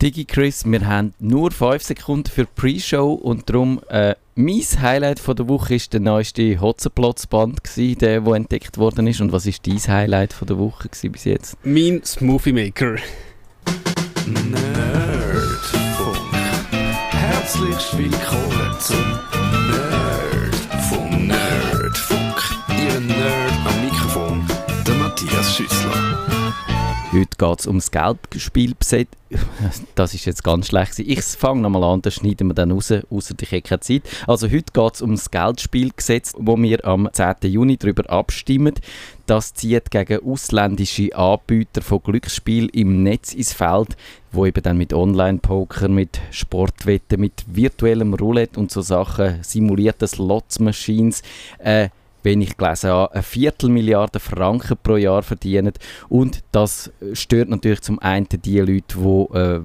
Digi Chris, wir haben nur 5 Sekunden für die Pre-Show und darum äh, mein Highlight von der Woche ist der neueste Hotzenplotz-Band, der, der entdeckt worden ist. Und was ist dein Highlight von der Woche bis jetzt? Mein Smoothie Maker. Nerdfunk. Herzlich willkommen zum Nerdfunk. Nerdfunk. Ihr Nerd am Mikrofon, der Matthias Schüssler. Heute geht es ums Geldspielbeset. Das ist jetzt ganz schlecht. Ich fange nochmal an, das schneiden wir dann raus, außer ich habe keine Zeit. Also heute geht es ums Geldspielgesetz, wo wir am 10. Juni darüber abstimmen. Das zieht gegen ausländische Anbieter von Glücksspiel im Netz ins Feld, wo eben dann mit Online-Poker, mit Sportwetten, mit virtuellem Roulette und so Sachen, simulierten Slots-Machines, äh, wenn ich gelesen habe, eine Viertelmilliarde Franken pro Jahr verdienen. Und das stört natürlich zum einen die Leute, die äh,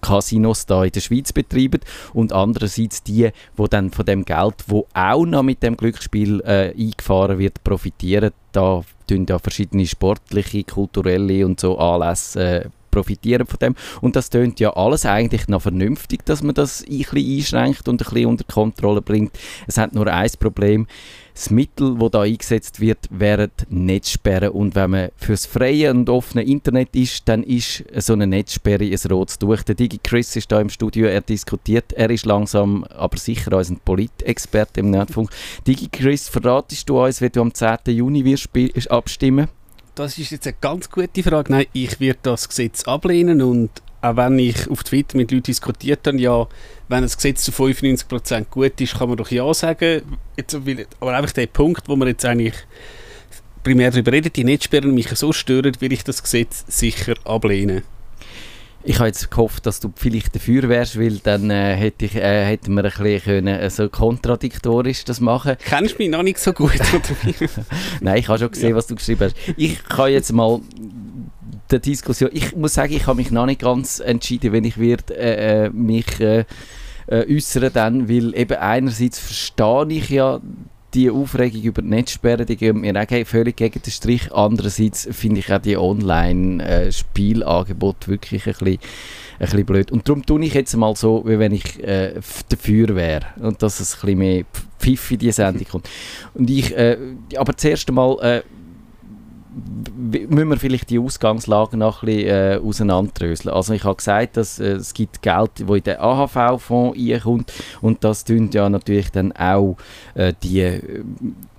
Casinos da in der Schweiz betreiben und andererseits die, die dann von dem Geld, wo auch noch mit dem Glücksspiel äh, eingefahren wird, profitieren. Da tun ja verschiedene sportliche, kulturelle und so Anlässe äh, profitieren von dem. Und das tönt ja alles eigentlich noch vernünftig, dass man das ein bisschen einschränkt und ein bisschen unter Kontrolle bringt. Es hat nur ein Problem das Mittel, das da eingesetzt wird, wären Netzsperren. Und wenn man fürs freie und offene Internet ist, dann ist so eine Netzsperre ein rotes Tuch. Der Digi Chris ist da im Studio, er diskutiert. Er ist langsam, aber sicher unser Politexperte im Nerdfunk. Digi Chris, verratest du uns, wie du am 10. Juni wirst abstimmen Das ist jetzt eine ganz gute Frage. Nein, ich werde das Gesetz ablehnen und auch wenn ich auf Twitter mit Leuten diskutiert habe, ja, wenn das Gesetz zu 95% gut ist, kann man doch ja sagen. Jetzt, aber einfach der Punkt, wo man jetzt eigentlich primär darüber redet, die Netzsperren mich so stören, will ich das Gesetz sicher ablehnen. Ich habe jetzt gehofft, dass du vielleicht dafür wärst, weil dann äh, hätte ich, äh, hätten wir ein bisschen können, äh, so kontradiktorisch das machen Kennst du mich noch nicht so gut? Nein, ich habe schon gesehen, ja. was du geschrieben hast. Ich kann jetzt mal der Diskussion. Ich muss sagen, ich habe mich noch nicht ganz entschieden, wenn ich wird, äh, äh, mich äh, äh, äußern dann, weil eben einerseits verstehe ich ja die Aufregung über die Netzsperren, die gehen mir auch völlig gegen den Strich. Andererseits finde ich auch die Online-Spielangebote wirklich ein bisschen, ein bisschen blöd. Und darum tue ich jetzt mal so, wie wenn ich äh, dafür wäre. Und dass es ein bisschen mehr Pfiff in die Sendung kommt. Und ich, äh, aber zuerst einmal äh, müssen wir vielleicht die Ausgangslage noch ein bisschen äh, auseinanderdröseln. Also ich habe gesagt, dass äh, es gibt Geld, das in den AHV-Fonds reinkommt und das tun ja natürlich dann auch äh, die äh,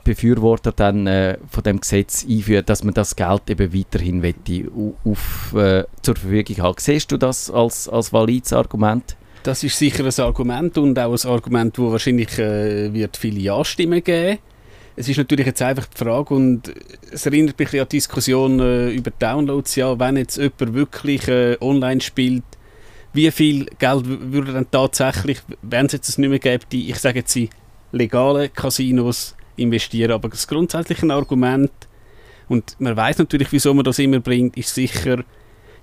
Befürworter dann äh, von dem Gesetz einführen, dass man das Geld eben weiterhin wette, auf, äh, zur Verfügung haben. Siehst du das als, als valides Argument? Das ist sicher ein Argument und auch ein Argument, wo wahrscheinlich äh, wird viele Ja-Stimmen geben wird es ist natürlich jetzt einfach die Frage und es erinnert mich an die Diskussion äh, über Downloads, ja, wenn jetzt jemand wirklich äh, online spielt, wie viel Geld würde dann tatsächlich, wenn es jetzt nicht mehr gäbe, die, ich sage jetzt, die legalen Casinos investieren, aber das grundsätzliche Argument und man weiß natürlich, wieso man das immer bringt, ist sicher,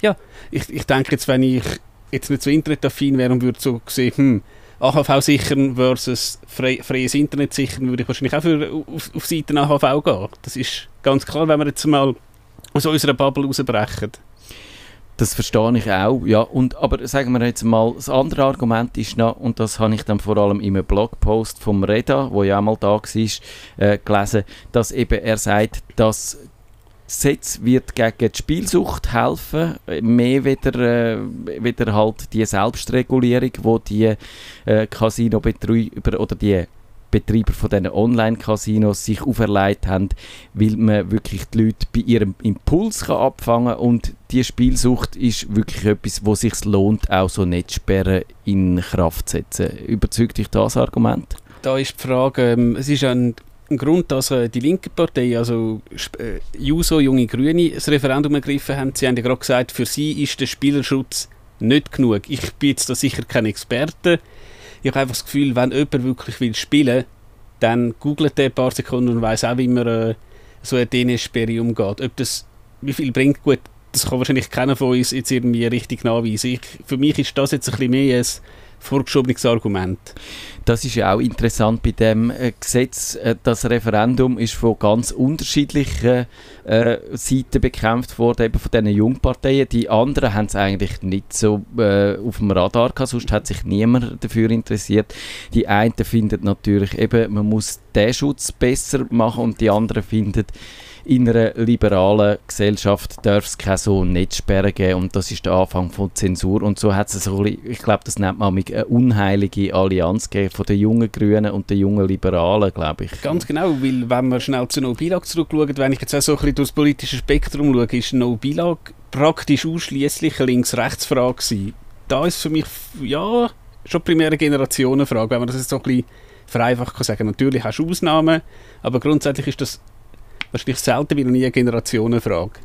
ja, ich, ich denke jetzt, wenn ich jetzt nicht so internetaffin wäre und würde so sehen, hm, AHV sichern versus frei, freies Internet sichern, würde ich wahrscheinlich auch für, auf, auf Seiten AHV gehen. Das ist ganz klar, wenn wir jetzt mal aus unserer Bubble rausbrechen. Das verstehe ich auch, ja. Und, aber sagen wir jetzt mal, das andere Argument ist noch, und das habe ich dann vor allem in einem Blogpost vom Reda, wo ja auch mal da war, äh, gelesen, dass eben er sagt, dass Gesetz wird gegen die Spielsucht helfen, mehr wieder, äh, wieder halt die Selbstregulierung, wo die äh, Casino-Betreiber oder die Betreiber von diesen Online-Casinos sich auferlegt haben, weil man wirklich die Leute bei ihrem Impuls kann abfangen und die Spielsucht ist wirklich etwas, wo sich lohnt, auch so Netzsperren in Kraft zu setzen. Überzeugt dich das Argument? Da ist die Frage, ähm, es ist ein ein Grund, dass äh, die linke Partei, also äh, Juso, Junge Grüne, das Referendum ergriffen haben. Sie haben ja gerade gesagt, für sie ist der Spielerschutz nicht genug. Ich bin jetzt da sicher kein Experte. Ich habe einfach das Gefühl, wenn jemand wirklich will spielen dann googelt er ein paar Sekunden und weiß auch, wie man äh, so eine DNS-Sperre umgeht. Ob das, wie viel bringt, gut, das kann wahrscheinlich keiner von uns jetzt irgendwie richtig nachweisen. Ich, für mich ist das jetzt ein bisschen mehr ein vorgeschobenes Argument. Das ist ja auch interessant bei dem äh, Gesetz. Äh, das Referendum ist von ganz unterschiedlichen äh, Seiten bekämpft worden, eben von diesen Jungparteien. Die anderen haben es eigentlich nicht so äh, auf dem Radar gehabt, sonst hat sich niemand dafür interessiert. Die einen finden natürlich eben, man muss den Schutz besser machen und die anderen finden, in einer liberalen Gesellschaft darf es keine so Netzsperren geben und das ist der Anfang von Zensur und so hat es so ich glaube, das nennt man eine unheilige Allianz gegeben von den jungen Grünen und den jungen Liberalen, glaube ich. Ganz genau, weil wenn wir schnell zu No Bilag zurückschauen, wenn ich jetzt auch so ein bisschen durch das politische Spektrum schaue, ist No Bilag praktisch ausschließlich eine Links-Rechts-Frage. Da ist für mich, ja, schon primäre Generationenfrage, wenn man das jetzt so ein bisschen vereinfacht kann sagen. Natürlich hast du Ausnahmen, aber grundsätzlich ist das wahrscheinlich selten wie noch nie eine Generationenfrage.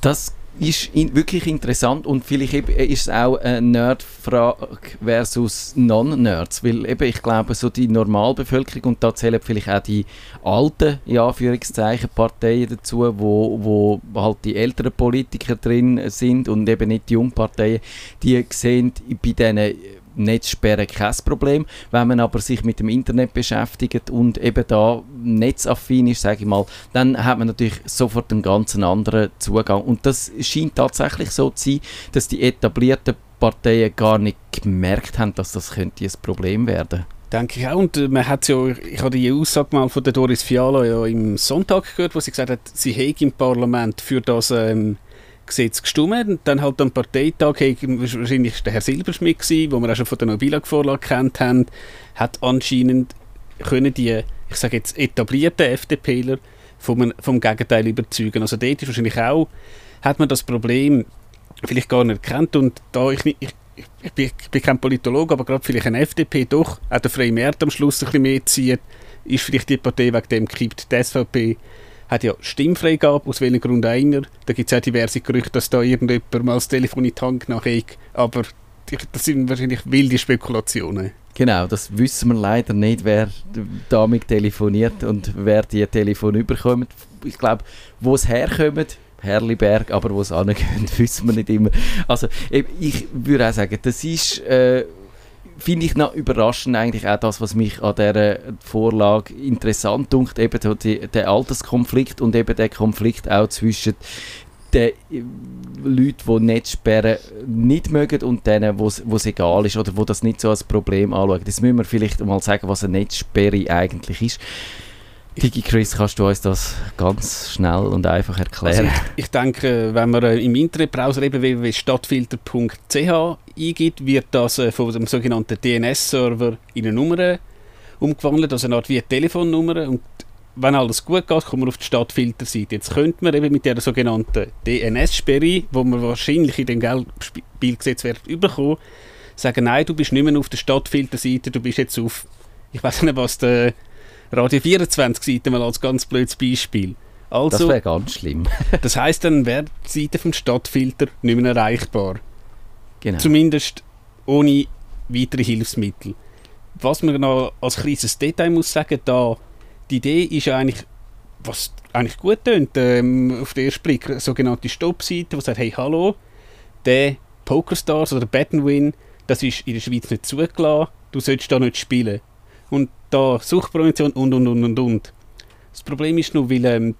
Das ist in, wirklich interessant und vielleicht ist es auch eine Nerdfrage versus Non-Nerds, weil eben ich glaube, so die Normalbevölkerung und da zählen vielleicht auch die alten, in Anführungszeichen, Parteien dazu, wo, wo halt die älteren Politiker drin sind und eben nicht die Jungparteien, die sehen bei diesen Netzsperren kein Problem. Wenn man aber sich mit dem Internet beschäftigt und eben da netzaffin ist, sage ich mal, dann hat man natürlich sofort einen ganz anderen Zugang. Und das scheint tatsächlich so zu sein, dass die etablierten Parteien gar nicht gemerkt haben, dass das könnte ein Problem werden Denke ich auch. Und äh, man hat ja, ich habe die Aussage mal von der Doris Fiala ja im Sonntag gehört, wo sie gesagt hat, sie hätte im Parlament für das ähm, Gesetz gestimmt. Dann halt am Parteitag, hey, wahrscheinlich der Herr Silberschmidt gewesen, wo wir auch schon von der Nobilag-Vorlage kennt haben, hat anscheinend können die, ich sage jetzt, etablierten FDPler vom, vom Gegenteil überzeugen. Also dort ist wahrscheinlich auch, hat man das Problem vielleicht gar nicht erkannt und da ich, ich, ich, bin, ich bin kein Politologe, aber gerade vielleicht eine FDP doch auch der freie Markt am Schluss ein bisschen mehr zieht, ist vielleicht die Partei wegen dem gekippt. Die SVP hat ja Stimmfreigabe, aus welchem Grund einer. Da gibt es auch diverse Gerüchte, dass da irgendjemand mal das Telefon in die Hand nachhängt. Aber das sind wahrscheinlich wilde Spekulationen. Genau, das wissen wir leider nicht, wer damit telefoniert und wer die Telefon überkommt. Ich glaube, wo es herkommt, Herliberg, aber wo es angeht, wissen wir nicht immer. Also ich würde auch sagen, das ist äh, finde ich noch überraschend eigentlich auch das, was mich an dieser Vorlage interessant dunkt, eben die, der Alterskonflikt und eben der Konflikt auch zwischen den äh, Leuten, die Netzsperren nicht mögen und denen, wo es egal ist oder wo das nicht so als Problem anschauen. Das müssen wir vielleicht mal sagen, was eine Netzsperre eigentlich ist. Digi Chris, kannst du uns das ganz schnell und einfach erklären? Also ich, ich, denke, wenn man äh, im Internetbrowser eben www.stadtfilter.ch eingibt, wird das äh, von dem sogenannten DNS-Server in eine Nummer umgewandelt, also eine Art wie eine Telefonnummer. Und wenn alles gut geht, kommt man auf die Stadtfilter-Seite. Jetzt könnte man eben mit der sogenannten DNS-Sperre, die man wahrscheinlich in dem Geldspielgesetz wird bekommen, sagen, nein, du bist nicht mehr auf der Stadtfilter-Seite, du bist jetzt auf, ich weiß nicht was, der Radio 24 Seite mal als ganz blödes Beispiel. Also, das wäre ganz schlimm. das heißt, dann wäre die Seite vom Stadtfilter nicht mehr erreichbar. Genau. Zumindest ohne weitere Hilfsmittel. Was man noch als kleines Detail muss sagen, da die Idee ist ja eigentlich, was eigentlich gut tönt, ähm, auf den ersten Blick, eine sogenannte Stoppseite, die sagt, hey, hallo, der PokerStars oder Battenwin, das ist in der Schweiz nicht zugelassen, du sollst da nicht spielen. Und da Suchtprävention und und und und und. Das Problem ist nur, weil ähm,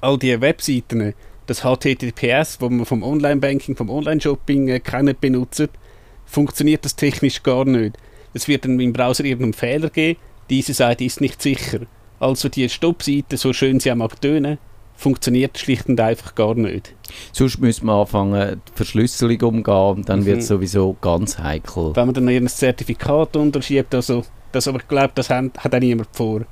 all diese Webseiten, das HTTPS, wo man vom Online-Banking, vom Online-Shopping äh, kennen benutzt, funktioniert das technisch gar nicht. Es wird dann im Browser irgendeinen Fehler geben, diese Seite ist nicht sicher. Also die Stoppseite, so schön sie auch mag tönen, funktioniert schlicht und einfach gar nicht. Sonst müssen wir anfangen, die Verschlüsselung umgehen und dann mhm. wird es sowieso ganz heikel. Wenn man dann ein Zertifikat unterschiebt, also das, aber ich glaube, das hat, hat auch niemand vor.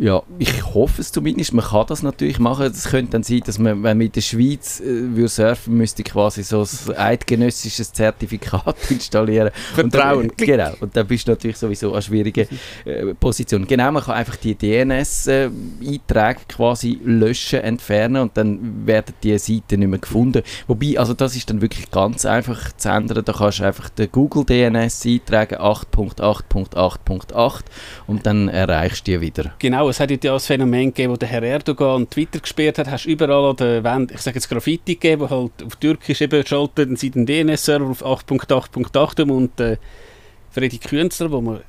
Ja, ich hoffe es zumindest. Man kann das natürlich machen. Es könnte dann sein, dass man, wenn man in der Schweiz äh, surfen müsste, quasi so ein eidgenössisches Zertifikat installieren. Vertrauen. Und dann, genau. Und dann bist du natürlich sowieso eine schwierige äh, Position. Genau, man kann einfach die DNS-Einträge äh, quasi löschen, entfernen und dann werden die Seiten nicht mehr gefunden. Wobei, also das ist dann wirklich ganz einfach zu ändern. Da kannst du einfach den Google DNS eintragen, 8.8.8.8 und dann erreichst du die wieder. Genau es hat ja das Phänomen gegeben, wo der Herr Erdogan Twitter gesperrt hat, hast du überall an der Wand, ich sage jetzt Graffiti gegeben, wo halt auf Türkisch eben schaltet sie den DNS-Server auf 8.8.8 um und äh, Freddy Künzler, wo man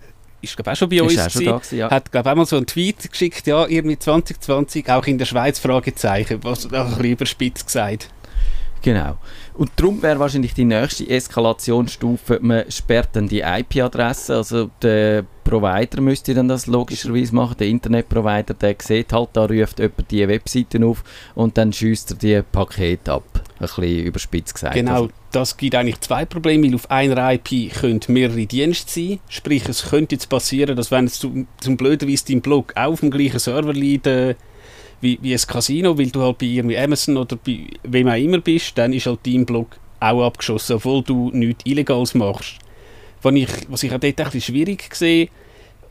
ist glaube auch schon bei uns Ist auch schon gewesen, ja. hat glaube auch mal so einen Tweet geschickt, ja, irgendwie 2020, auch in der Schweiz, Fragezeichen, was auch ein bisschen überspitzt gesagt. Genau. Und darum wäre wahrscheinlich die nächste Eskalationsstufe, man sperrt dann die IP-Adresse, also der Provider müsste dann das logischerweise machen, der Internetprovider, der sieht halt, da ruft jemand die Webseiten auf und dann schießt er die Pakete ab. Ein bisschen überspitzt gesagt. Genau, Also, das gibt eigentlich zwei Probleme, weil auf einer IP können mehrere Dienste sein. Sprich, es könnte jetzt passieren, dass wenn es zum, zum blöderweise dein Blog auch auf dem gleichen Server liegt, äh, wie, wie ein Casino, weil du halt bei irgendwie Amazon oder bei wem auch immer bist, dann ist halt dein Blog auch abgeschossen, obwohl du nichts Illegales machst. Was ich, was ich auch dort bisschen schwierig sehe,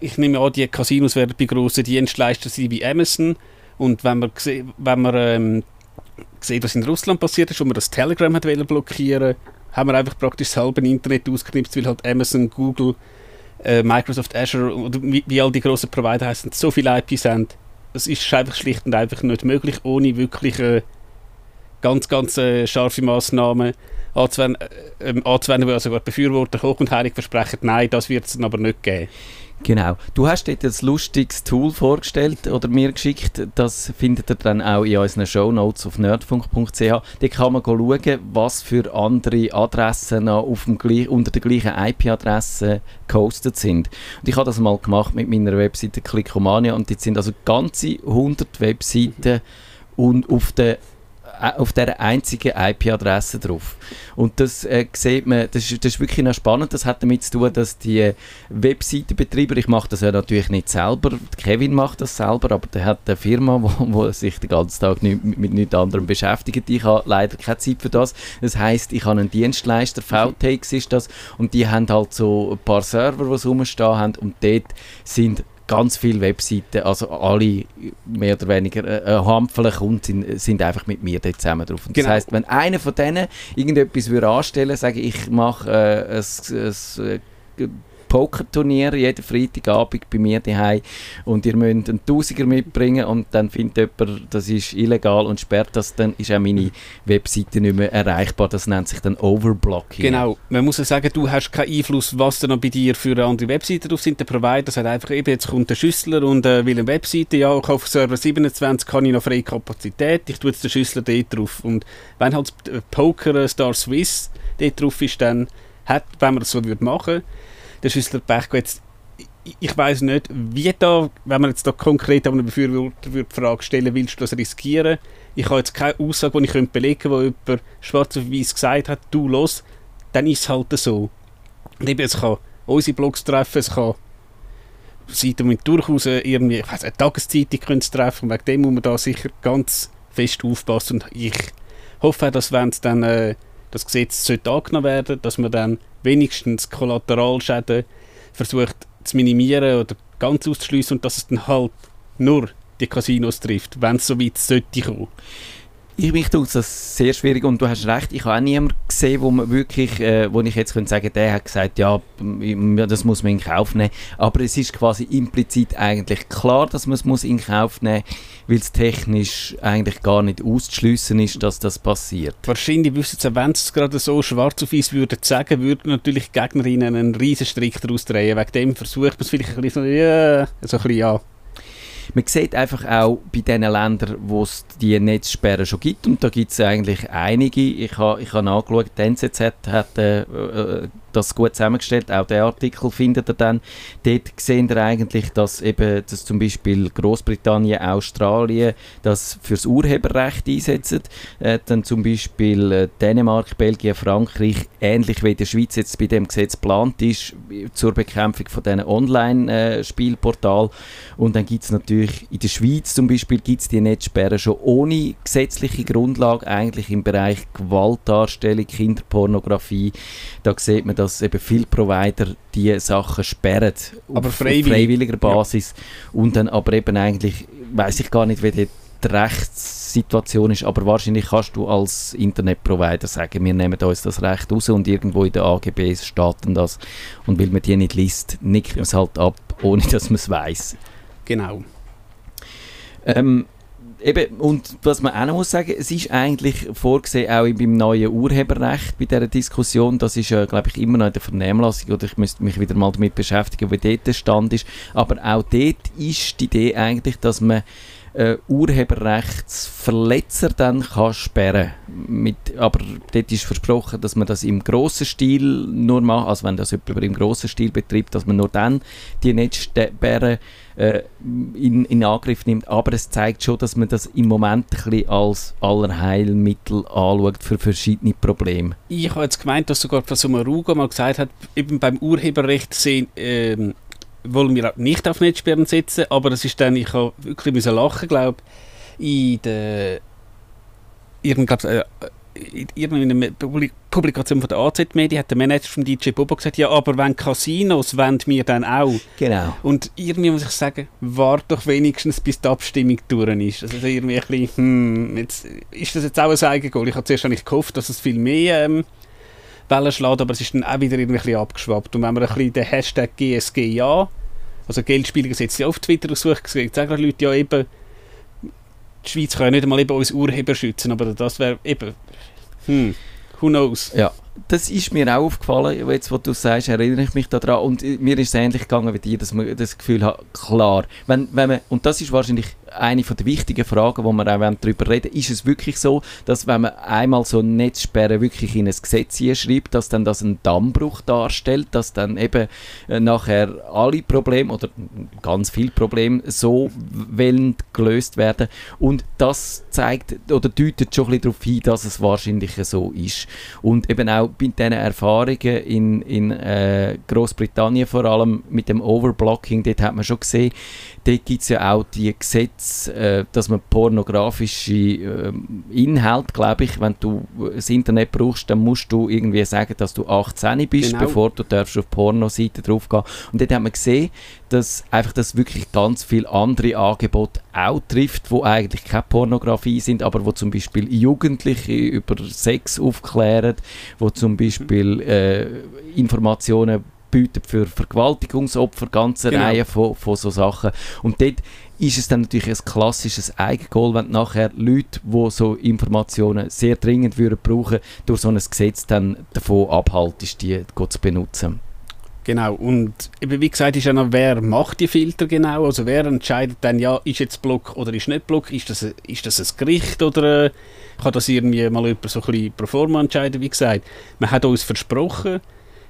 ich nehme an, die Casinos werden bei grossen Dienstleistern sein wie Amazon und wenn man, wenn man ähm, sieht, was in Russland passiert ist, wo man das Telegram hat blockieren haben wir einfach praktisch das halbe Internet ausgeknipst, weil halt Amazon, Google, äh, Microsoft Azure oder wie, wie all die grossen Provider heißen, so viele IPs haben. Es ist einfach schlicht und einfach nicht möglich, ohne wirklich äh, ganz, ganz äh, scharfe Massnahmen anzuwenden, äh, ähm, anzuwenden, die Befürworter hoch und heilig versprechen, nein, das wird es aber nicht geben. Genau. Du hast dort ein lustiges Tool vorgestellt oder mir geschickt. Das findet ihr dann auch in unseren Shownotes auf nerdfunk.ch. Da kann man schauen, was für andere Adressen noch auf dem, unter der gleichen IP-Adresse gehostet sind. Und ich habe das mal gemacht mit meiner Webseite Clickomania und jetzt sind also ganze 100 Webseiten und auf der auf dieser einzigen IP-Adresse drauf. Und das äh, sieht man, das ist, das ist wirklich noch spannend. Das hat damit zu tun, dass die Webseitenbetreiber, ich mache das ja natürlich nicht selber, Kevin macht das selber, aber der hat eine Firma, wo, wo sich den ganzen Tag nicht, mit nichts anderem beschäftigt. Ich habe leider keine Zeit für das. Das heißt, ich habe einen Dienstleister, VTX ist das, und die haben halt so ein paar Server, die rumstehen haben, und dort sind ganz viele Webseiten, also alle mehr oder weniger äh, Handvoll Kunden sind, sind einfach mit mir dort zusammen drauf. Und Genau. Das heißt, wenn einer von denen irgendetwas würde anstellen, sage ich, ich mache äh, ein, ein, äh, Pokerturnier jeden Freitagabend bei mir daheim und ihr müsst einen Tausiger mitbringen und dann findet jemand, das ist illegal und sperrt das, dann ist auch meine Webseite nicht mehr erreichbar. Das nennt sich dann Overblocking. Genau, man muss ja sagen, du hast keinen Einfluss, was da noch bei dir für andere Webseiten drauf sind. Der Provider sagt einfach, eben, jetzt kommt der Schüssler und äh, will eine Webseite, ja, ich auf Server 27 kann ich noch freie Kapazität, ich tue jetzt den Schüssler dort drauf. Und wenn halt äh, Poker äh, Star Swiss dort drauf ist, dann hat, wenn man das so würde machen, der Schüssler Pech jetzt ich- weiß nicht, wie da, wenn man jetzt da konkret an einen Befürworter die Frage stellen, willst du das riskieren? Ich habe jetzt keine Aussage, die ich könnte belegen könnte, wo jemand schwarz auf weiß gesagt hat, du los, dann ist es halt so. Und eben, es kann unsere Blogs treffen, es kann Seiten mit durchaus irgendwie, ich weiss, eine Tageszeitung können treffen, wegen dem muss man da sicher ganz fest aufpassen und ich hoffe dass wenn es dann äh, das Gesetz sollte angenommen werden, dass man dann wenigstens Kollateralschäden versucht zu minimieren oder ganz auszuschließen und dass es dann halt nur die Casinos trifft, wenn es so weit sollte kommen. Ich mich tut das sehr schwierig und du hast recht, ich habe auch niemanden gesehen, wo man wirklich, äh, wo ich jetzt könnte sagen, der hat gesagt, ja, das muss man in Kauf nehmen. Aber es ist quasi implizit eigentlich klar, dass man es in Kauf nehmen muss, weil es technisch eigentlich gar nicht auszuschliessen ist, dass das passiert. Wahrscheinlich wüssten sie, wenn sie es gerade so schwarz auf weiß würden sagen, würden natürlich die Gegnerinnen einen riesen Strick daraus drehen. Wegen dem versucht man es vielleicht ein bisschen so, ja, so ein bisschen, ja. Man sieht einfach auch bei den Ländern, wo es die Netzsperren schon gibt, und da gibt es eigentlich einige. Ich habe ich ha nachgeschaut, die NZZ hat äh, äh, das gut zusammengestellt, auch den Artikel findet ihr dann. Dort sehen ihr eigentlich, dass eben dass zum Beispiel Großbritannien, Australien das fürs Urheberrecht einsetzen, äh, dann zum Beispiel äh, Dänemark, Belgien, Frankreich, ähnlich wie in der Schweiz jetzt bei dem Gesetz geplant ist, zur Bekämpfung von diesen Online-Spielportalen. Und dann gibt es natürlich in der Schweiz zum Beispiel gibt's die Netzsperren schon ohne gesetzliche Grundlage, eigentlich im Bereich Gewaltdarstellung, Kinderpornografie. Da sieht man, dass eben viele Provider die Sachen sperren. Aber auf, freiwillig. Freiwilliger Basis. Und dann aber eben eigentlich, weiß ich gar nicht, wie die Rechtssituation ist, aber wahrscheinlich kannst du als Internetprovider sagen, wir nehmen uns das Recht raus und irgendwo in den AGBs steht dann das. Und weil man die nicht liest, nickt man es halt ab, ohne dass man es weiß. Genau. Ähm, eben, und was man auch noch muss sagen, es ist eigentlich vorgesehen, auch beim neuen Urheberrecht, bei dieser Diskussion, das ist, äh, glaube ich, immer noch in der Vernehmlassung, oder ich müsste mich wieder mal damit beschäftigen, wie dort der Stand ist, aber auch dort ist die Idee eigentlich, dass man äh, Urheberrechtsverletzer dann kann sperren mit, aber dort ist versprochen, dass man das im grossen Stil nur macht, also wenn das jemand im grossen Stil betreibt, dass man nur dann die Netzsperren äh, in, in Angriff nimmt. Aber es zeigt schon, dass man das im Moment ein bisschen als Allerheilmittel anschaut für verschiedene Probleme. Ich habe jetzt gemeint, dass sogar Frau Rugo mal gesagt hat, eben beim Urheberrecht sehen, ähm, wollen wir nicht auf Netzsperren setzen, aber es ist dann, ich habe wirklich müssen lachen, glaube in der irgend, äh, in einer Publikation von der AZ Media hat der Manager von DJ Bobo gesagt, ja, aber wenn Casinos, wollen wir dann auch. Genau. Und irgendwie muss ich sagen, warte doch wenigstens, bis die Abstimmung durch ist. Also irgendwie ein bisschen, hm, jetzt, ist das jetzt auch ein Eigengoal? Ich habe zuerst eigentlich gehofft, dass es viel mehr ähm, Wellen schlägt, aber es ist dann auch wieder irgendwie abgeschwappt. Und wenn man ein bisschen den Hashtag GSG ja, also Geldspielgesetz auf Twitter sucht, sagen Leute ja eben, die Schweiz kann ja nicht einmal eben uns Urheber schützen, aber das wäre eben, hm, who knows. Ja, das ist mir auch aufgefallen, jetzt, wo du sagst, erinnere ich mich daran und mir ist es ähnlich gegangen wie dir, dass man das Gefühl hat, klar, wenn, wenn man, und das ist wahrscheinlich eine der wichtigen Fragen, wo wir auch darüber reden ist es wirklich so, dass wenn man einmal so eine Netzsperre wirklich in ein Gesetz schreibt, dass dann das einen Dammbruch darstellt, dass dann eben äh, nachher alle Probleme oder ganz viele Probleme so wollen gelöst werden? Und das zeigt oder deutet schon ein bisschen darauf hin, dass es wahrscheinlich so ist. Und eben auch bei diesen Erfahrungen in, in äh, Großbritannien vor allem mit dem Overblocking, dort hat man schon gesehen, dort gibt es ja auch die Gesetze, äh, dass man pornografische äh, Inhalte, glaube ich, wenn du das Internet brauchst, dann musst du irgendwie sagen, dass du 18 bist, genau. bevor du darfst auf Pornoseiten draufgehen. Und dort hat man gesehen, dass einfach das wirklich ganz viele andere Angebote auch trifft, wo eigentlich keine Pornografie sind, aber wo zum Beispiel Jugendliche über Sex aufklären, wo zum Beispiel äh, Informationen bieten für Vergewaltigungsopfer, ganze genau. Reihe von, von so Sachen. Und dort ist es dann natürlich ein klassisches Eigengoal, wenn nachher Leute, die so Informationen sehr dringend würden brauchen, durch so ein Gesetz dann davon abhalten, die zu benutzen. Genau, und eben wie gesagt ist ja noch, wer macht die Filter genau, also wer entscheidet dann, ja, ist jetzt Block oder ist nicht Block, ist das, ist das ein Gericht oder äh, kann das irgendwie mal jemand so ein bisschen pro forma entscheiden, wie gesagt. Man hat uns versprochen,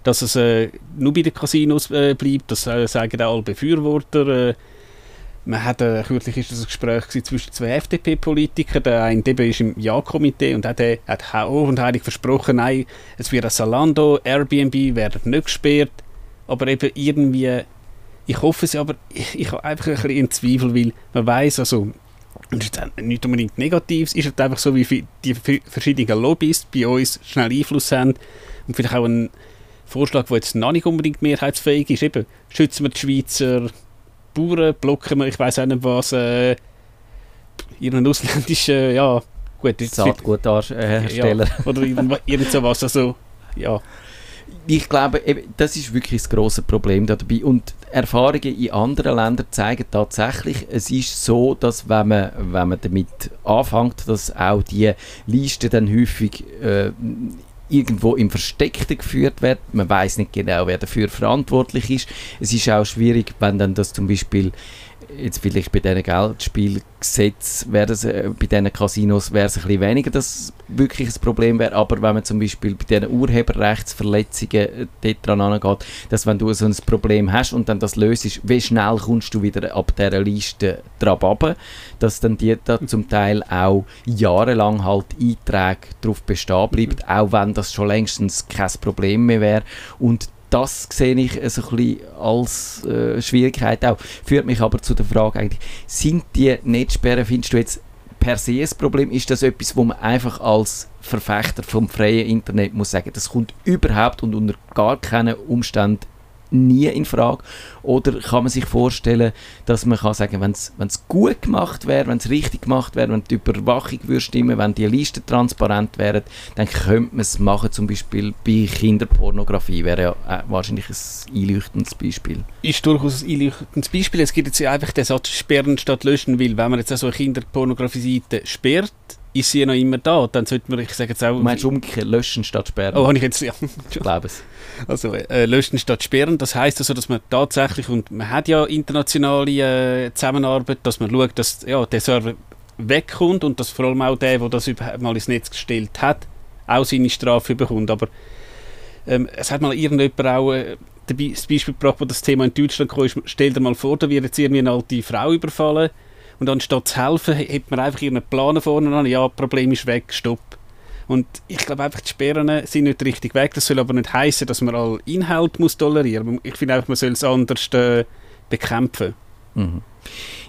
dass es äh, nur bei den Casinos äh, bleibt, das äh, sagen auch alle Befürworter. Äh, man hat, äh, kürzlich ist das ein Gespräch zwischen zwei FDP-Politikern, der eine eben ist im Ja-Komitee und hat, hat auch und heilig versprochen, nein, es wird ein Salando, Airbnb werden nicht gesperrt, aber eben irgendwie, ich hoffe es, aber ich, ich habe einfach ein bisschen in Zweifel, weil man weiß also, und ist nicht unbedingt negativ, es ist halt einfach so, wie die verschiedenen Lobbys bei uns schnell Einfluss haben und vielleicht auch ein Vorschlag, der jetzt noch nicht unbedingt mehrheitsfähig ist, eben, schützen wir die Schweizer Bauern, blocken wir, ich weiß auch nicht was, äh, ihren ausländischen, ja, gut. Saatguthersteller. Ja, oder irgend, irgend sowas, also, ja. Ich glaube, das ist wirklich das große Problem dabei. Und Erfahrungen in anderen Ländern zeigen tatsächlich, es ist so, dass wenn man, wenn man damit anfängt, dass auch die Liste dann häufig äh, irgendwo im Versteckten geführt wird. Man weiß nicht genau, wer dafür verantwortlich ist. Es ist auch schwierig, wenn dann das zum Beispiel jetzt vielleicht bei diesen Geldspielgesetzen wäre äh, bei diesen Casinos wäre es ein bisschen weniger, dass wirklich ein Problem wäre, aber wenn man zum Beispiel bei diesen Urheberrechtsverletzungen äh, dort dran angeht, dass wenn du so ein Problem hast und dann das löst, wie schnell kommst du wieder ab dieser Liste dran runter, dass dann die da zum Teil auch jahrelang halt Einträge darauf bestehen bleiben, mhm. auch wenn das schon längstens kein Problem mehr wäre und das sehe ich ein bisschen als äh, Schwierigkeit auch. Führt mich aber zu der Frage eigentlich, sind die Netzsperren, findest du jetzt per se ein Problem? Ist das etwas, wo man einfach als Verfechter vom freien Internet muss sagen, das kommt überhaupt und unter gar keinen Umständen nie in Frage. Oder kann man sich vorstellen, dass man kann sagen, wenn es gut gemacht wäre, wenn es richtig gemacht wäre, wenn die Überwachung würde stimmen, wenn die Listen transparent wären, dann könnte man es machen, zum Beispiel bei Kinderpornografie, wäre ja äh, wahrscheinlich ein einleuchtendes Beispiel. Ist durchaus ein einleuchtendes Beispiel. Es gibt jetzt einfach den Satz sperren statt löschen, weil wenn man jetzt so eine Kinderpornografie-Seite sperrt, ist sie noch immer da. Dann sollte man, ich sage jetzt auch... Du meinst umgekehrt, löschen statt sperren? Oh, habe ich jetzt... Ja. ich glaube es. Also äh, löschen statt sperren, das heißt also, dass man tatsächlich, und man hat ja internationale äh, Zusammenarbeit, dass man schaut, dass ja, der Server wegkommt und dass vor allem auch der, der das mal ins Netz gestellt hat, auch seine Strafe bekommt. Aber ähm, es hat mal irgendjemand auch äh, das Beispiel gebracht, wo das Thema in Deutschland kam, stell dir mal vor, da wird jetzt irgendwie eine alte Frau überfallen und anstatt zu helfen, hat man einfach ihren Plan vorne an, ja, Problem ist weg, stopp. Und ich glaube einfach, die Sperren sind nicht richtig weg. Das soll aber nicht heißen, dass man all Inhalt muss tolerieren muss. Ich finde einfach, man soll es anders äh, bekämpfen. Mhm.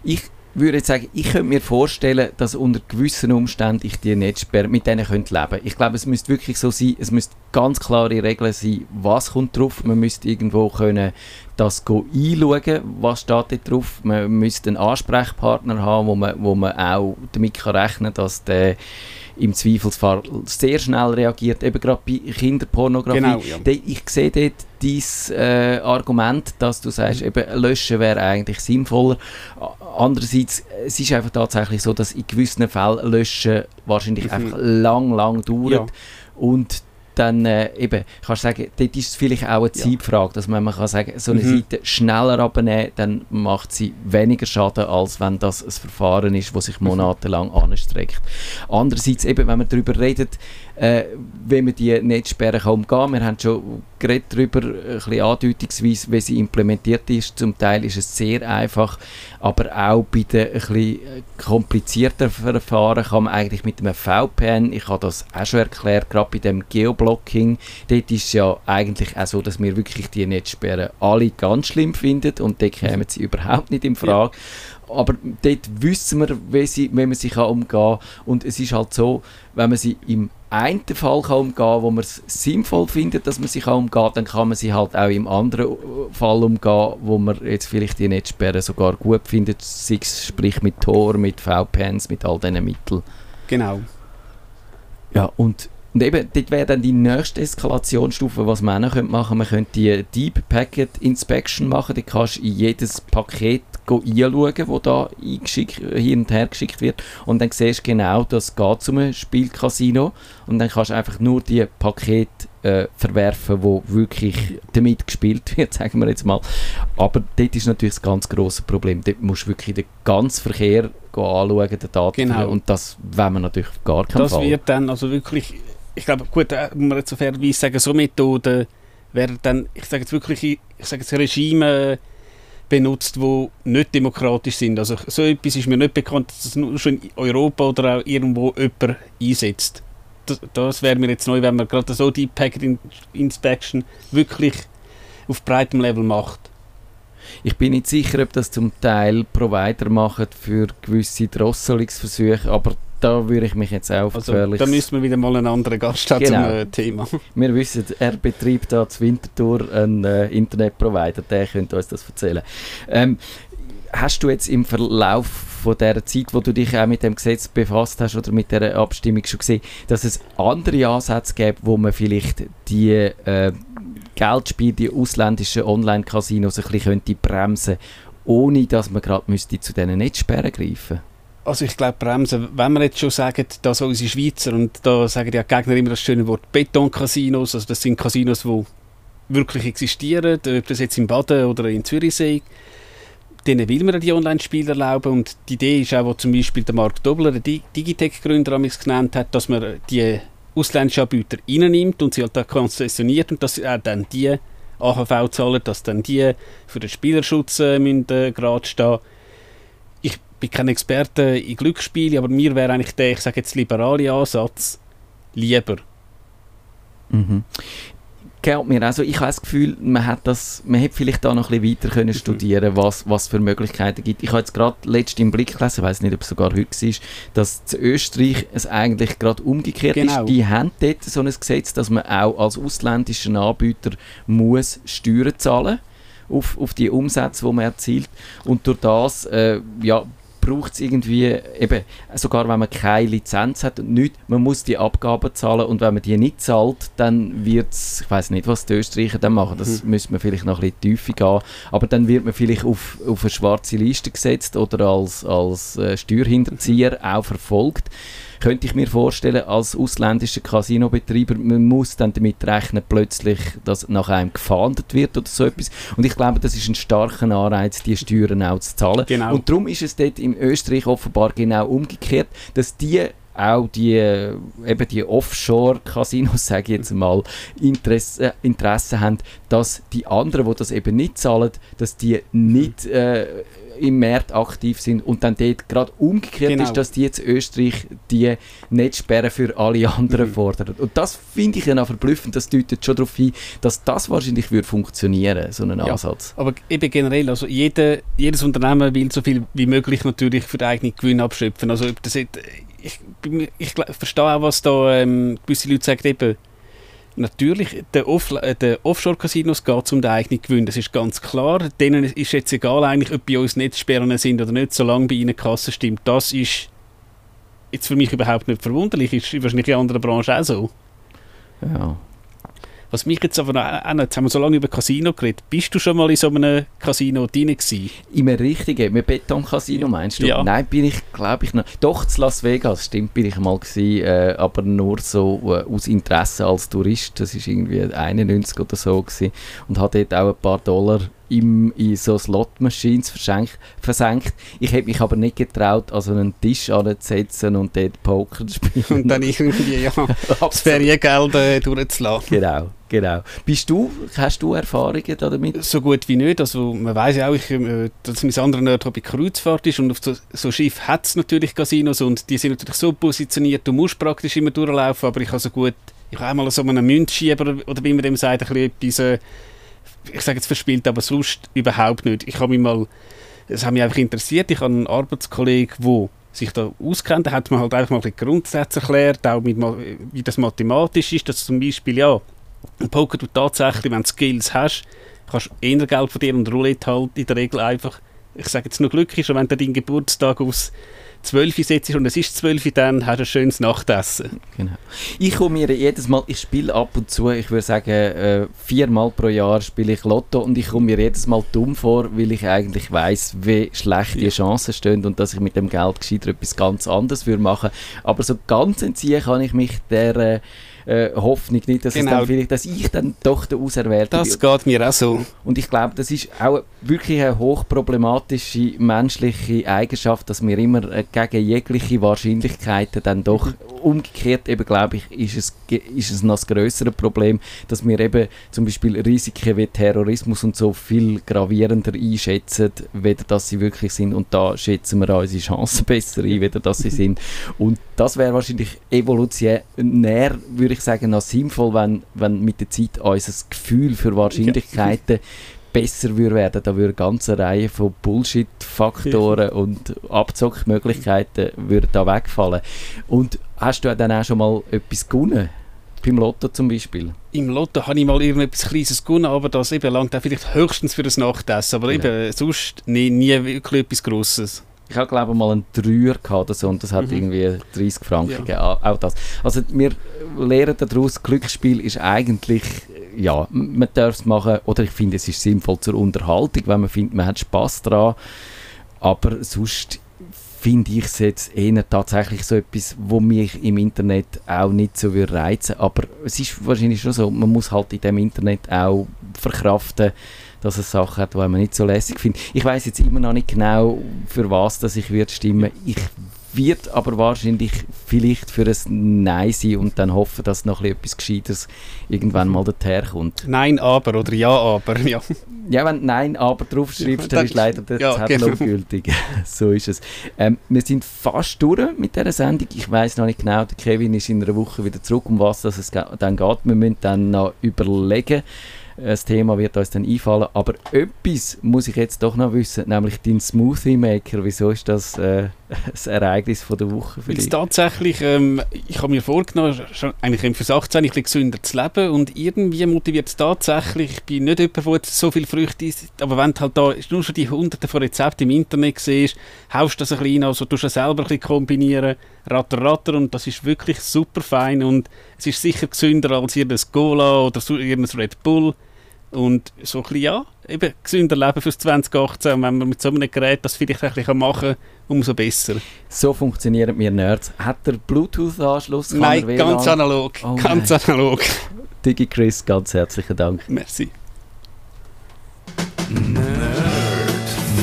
Ich würde jetzt sagen, ich könnte mir vorstellen, dass unter gewissen Umständen ich die Netzsperre mit denen könnte leben. Ich glaube, es müsste wirklich so sein, es müsste ganz klare Regeln sein, was kommt drauf. Man müsste irgendwo können das einschauen, was steht da drauf. Man müsste einen Ansprechpartner haben, wo man, wo man auch damit kann rechnen kann, dass der im Zweifelsfall sehr schnell reagiert, eben gerade bei Kinderpornografie. Genau, ja. Ich sehe dort dein äh, Argument, dass du sagst, eben löschen wäre eigentlich sinnvoller. Andererseits, es ist einfach tatsächlich so, dass in gewissen Fällen löschen wahrscheinlich mhm. einfach lang, lang dauert ja. und dann äh, eben, kannst sagen, dort ist es vielleicht auch eine Zeitfrage, dass man, man kann sagen, so eine mhm. Seite schneller abnehmen, dann macht sie weniger Schaden, als wenn das ein Verfahren ist, das sich mhm. monatelang anstreckt. Andererseits eben, wenn man darüber redet, äh, wie man die Netzsperren umgehen kann, wir haben schon geredet darüber, ein bisschen andeutungsweise, wie sie implementiert ist. Zum Teil ist es sehr einfach, aber auch bei den ein bisschen komplizierteren Verfahren kann man eigentlich mit einem VPN, ich habe das auch schon erklärt, gerade bei dem Geoblocking, dort ist es ja eigentlich auch so, dass wir wirklich die Netzsperren alle ganz schlimm finden und dort kämen sie überhaupt nicht in Frage. Ja aber dort wissen wir, wie, sie, wie man sie umgehen kann. Und es ist halt so, wenn man sie im einen Fall kann umgehen kann, wo man es sinnvoll findet, dass man sie umgehen kann, dann kann man sie halt auch im anderen Fall umgehen, wo man jetzt vielleicht die Netzsperre sogar gut findet, sei es sprich mit Tor, mit VPNs, mit all diesen Mitteln. Genau. Ja, und und eben, dort wäre dann die nächste Eskalationsstufe, was man auch machen könnte. Man könnte die Deep Packet Inspection machen. Da kannst du in jedes Paket einschauen, das da hin und her geschickt wird. Und dann siehst du genau, das geht zu einem Spielcasino. Und dann kannst du einfach nur die Pakete äh, verwerfen, wo wirklich damit gespielt wird, sagen wir jetzt mal. Aber dort ist natürlich das ganz große Problem. Dort musst du wirklich den ganzen Verkehr anschauen, den Daten. Genau. Und das wollen wir natürlich gar keinen das Fall. Das wird dann also wirklich ich glaube, gut, äh, muss man jetzt so fairerweise sagen, so Methoden werden dann, ich sage jetzt wirklich, ich sage jetzt Regime benutzt, die nicht demokratisch sind. Also so etwas ist mir nicht bekannt, dass es nur schon in Europa oder auch irgendwo jemand einsetzt. Das, das wäre mir jetzt neu, wenn man gerade so die Packet Inspection wirklich auf breitem Level macht. Ich bin nicht sicher, ob das zum Teil Provider machen für gewisse Drosselungsversuche, aber da würde ich mich jetzt auch also, Da müssen wir wieder mal einen anderen Gast haben genau. zum äh, Thema. Wir wissen, er betreibt da zu Winterthur einen äh, Internetprovider, der könnte uns das erzählen. Ähm, hast du jetzt im Verlauf von der Zeit, wo du dich auch mit dem Gesetz befasst hast oder mit der Abstimmung schon gesehen, dass es andere Ansätze gibt, wo man vielleicht die äh, Geldspiele, die ausländischen Online-Casinos ein bisschen könnte bremsen ohne dass man gerade zu diesen Netzsperren greifen müsste? Also ich glaube, bremsen, wenn wir jetzt schon sagen, dass unsere Schweizer, und da sagen ja Gegner immer das schöne Wort Betoncasinos, also das sind Casinos, die wirklich existieren, ob das jetzt in Baden oder in Zürich sind, denen will man die Online-Spiele erlauben und die Idee ist auch, wo zum Beispiel der Mark Dobler, der Digitec-Gründer, genannt hat, dass man die ausländischen Anbieter reinnimmt und sie halt auch konzessioniert und dass auch dann die AHV zahlen, dass dann die für den Spielerschutz äh, müssen, äh, gerade stehen bin kein Experte in Glücksspielen, aber mir wäre eigentlich der, ich sage jetzt, liberale Ansatz lieber. Mhm. Geht mir also ich habe das Gefühl, man hat das, man hätte vielleicht da noch ein bisschen weiter können mhm. studieren, was was für Möglichkeiten gibt. Ich habe jetzt gerade letztens im Blick gelesen, ich weiß nicht, ob es sogar heute war, dass in Österreich es eigentlich gerade umgekehrt genau. ist. Die haben dort so ein Gesetz, dass man auch als ausländischer Anbieter muss Steuern zahlen muss auf, auf die Umsätze, die man erzielt. Und durch das äh, ja, braucht es irgendwie, eben, sogar wenn man keine Lizenz hat und nichts, man muss die Abgaben zahlen und wenn man die nicht zahlt, dann wird es, ich weiß nicht, was die Österreicher dann machen, das mhm. müsste man vielleicht noch ein bisschen tiefer gehen, aber dann wird man vielleicht auf, auf eine schwarze Liste gesetzt oder als, als äh, Steuerhinterzieher auch verfolgt könnte ich mir vorstellen, als ausländischer Casinobetreiber, man muss dann damit rechnen, plötzlich, dass nach einem gefahndet wird oder so etwas. Und ich glaube, das ist ein starker Anreiz, die Steuern auch zu zahlen. Genau. Und darum ist es dort in Österreich offenbar genau umgekehrt, dass die auch die, eben die Offshore-Casinos, sage ich jetzt mal, Interesse, Interesse haben, dass die anderen, die das eben nicht zahlen, dass die nicht äh, im März aktiv sind und dann dort gerade umgekehrt genau. ist, dass die jetzt Österreich die Netzsperren für alle anderen mhm. fordern. Und das finde ich dann auch verblüffend, das deutet schon darauf hin, dass das wahrscheinlich würde funktionieren, so ein ja, Ansatz. Aber eben generell, also jede, jedes Unternehmen will so viel wie möglich natürlich für den eigenen Gewinn abschöpfen. Also das, ich, ich, ich verstehe auch, was da ähm, gewisse Leute sagen, eben, natürlich, den, Off äh, den Offshore-Casinos geht um den eigenen Gewinn, das ist ganz klar. Denen ist jetzt egal eigentlich, ob bei uns Netzsperren sind oder nicht, solange bei ihnen die Kasse stimmt. Das ist jetzt für mich überhaupt nicht verwunderlich, ist wahrscheinlich in anderen Branchen auch so. Ja. Was mich jetzt aber noch, jetzt haben wir so lange über Casino geredet, bist du schon mal in so einem Casino drin gewesen? In einem richtigen, mit Beton-Casino meinst du? Ja. Nein, bin ich, glaube ich, noch. Doch, zu Las Vegas, stimmt, bin ich mal gewesen, äh, aber nur so äh, aus Interesse als Tourist. Das war irgendwie 91 oder so gewesen. und hatte dort auch ein paar Dollar im, in so Slot-Machines versenkt. Ich habe mich aber nicht getraut, also einen Tisch anzusetzen und dort Poker zu spielen. Und dann irgendwie, ja, das Feriengeld äh, durchzulassen. Genau, genau. Bist du, hast du Erfahrungen damit? So gut wie nicht. Also man weiß ja auch, ich, äh, dass mein anderer Nerd bei Kreuzfahrt ist und auf so, so Schiff hat es natürlich Casinos und die sind natürlich so positioniert, du musst praktisch immer durchlaufen, aber ich habe so gut, ich habe einmal so einen Münzschieber oder wie man dem sagt, ein bisschen etwas... Ich sage jetzt verspielt, aber sonst überhaupt nicht. Ich habe mich mal, es hat mich einfach interessiert, ich habe einen Arbeitskollegen, der sich da auskennt, der hat mir halt einfach mal ein Grundsätze erklärt, auch mit, wie das mathematisch ist, dass zum Beispiel, ja, im Poker du tatsächlich, wenn du Skills hast, kannst du eher Geld dir und Roulette halt in der Regel einfach, ich sage jetzt nur glücklich, schon wenn du deinen Geburtstag aus 12 setzt und es ist 12 dann hast du ein schönes Nachtessen. Genau. Ich komme mir jedes Mal, ich spiele ab und zu, ich würde sagen äh, viermal pro Jahr spiele ich Lotto und ich komme mir jedes Mal dumm vor, weil ich eigentlich weiß, wie schlecht die Chancen stehen und dass ich mit dem Geld gescheiter etwas ganz anderes würde machen. Aber so ganz entziehen kann ich mich der äh, äh, Hoffnung nicht, dass, genau. dass ich dann doch der Auserwählte bin. Das geht mir auch so. Und ich glaube, das ist auch wirklich eine hochproblematische menschliche Eigenschaft, dass wir immer gegen jegliche Wahrscheinlichkeiten dann doch umgekehrt eben, glaube ich, ist es, ist es noch größere Problem, dass wir eben zum Beispiel Risiken wie Terrorismus und so viel gravierender einschätzen, weder dass sie wirklich sind und da schätzen wir unsere Chancen besser ein, weder dass sie sind. Und das wäre wahrscheinlich evolutionär, würde ich sagen, noch sinnvoll, wenn, wenn mit der Zeit unser Gefühl für Wahrscheinlichkeiten ja. Besser würde werden. Da würde eine ganze Reihe von Bullshit-Faktoren und Abzockmöglichkeiten würden da wegfallen. Und hast du dann auch schon mal etwas gewonnen? Beim Lotto zum Beispiel? Im Lotto habe ich mal irgendetwas Kleines gewonnen, aber das eben langt auch vielleicht höchstens für das Nachtessen. Aber ja. eben sonst nie, nie wirklich etwas Grosses. Ich habe glaube mal einen Dreier gehabt oder so, und das hat mhm. irgendwie 30 Franken ja. gegeben. Auch das. Also wir lernen daraus, Glücksspiel ist eigentlich, ja, man darf es machen, oder ich finde, es ist sinnvoll zur Unterhaltung, wenn man findet, man hat Spaß daran. Aber sonst finde ich es jetzt eher tatsächlich so etwas, wo mich im Internet auch nicht so reizen würde. Aber es ist wahrscheinlich schon so, man muss halt in dem Internet auch verkraften, dass es Sachen hat, die man nicht so lässig findet. Ich weiß jetzt immer noch nicht genau, für was dass ich würde stimmen. Ich wird aber wahrscheinlich vielleicht für ein Nein sein und dann hoffen, dass noch etwas Gescheites irgendwann mal daherkommt. Nein, aber oder Ja, aber, ja. Ja, wenn Nein, aber draufschreibst, dann ist leider der ja, Zettel genau. gültig. so ist es. Ähm, wir sind fast durch mit dieser Sendung. Ich weiß noch nicht genau, der Kevin ist in einer Woche wieder zurück, um was es dann geht. Wir müssen dann noch überlegen, das Thema wird uns dann einfallen. Aber etwas muss ich jetzt doch noch wissen, nämlich dein Smoothie Maker. Wieso ist das äh, das Ereignis von der Woche für dich? Tatsächlich, ähm, ich habe mir vorgenommen, schon eigentlich im Vers 18 ein bisschen gesünder zu leben und irgendwie motiviert es tatsächlich, ich bin nicht jemand, der so viel Früchte isst, aber wenn du halt da nur schon die hunderte von Rezepten im Internet siehst, haust das ein bisschen also tust du selber ein bisschen kombinieren, ratter, ratter und das ist wirklich super fein und es ist sicher gesünder als irgendein Cola oder irgendein Red Bull und so ein bisschen, ja, eben gesünder leben fürs 2018. Und wenn man mit so einem Gerät das vielleicht ein bisschen machen kann, umso besser. So funktionieren wir Nerds. Hat der Bluetooth-Anschluss? Nein, ganz analog. Oh ganz nein. analog. Digi Chris, ganz herzlichen Dank. Merci. Nerd.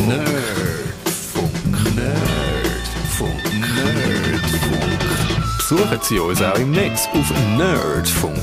Nerdfunk. Nerdfunk. Nerdfunk. Besuchen Sie uns auch im Netz auf nerdfunk.ch.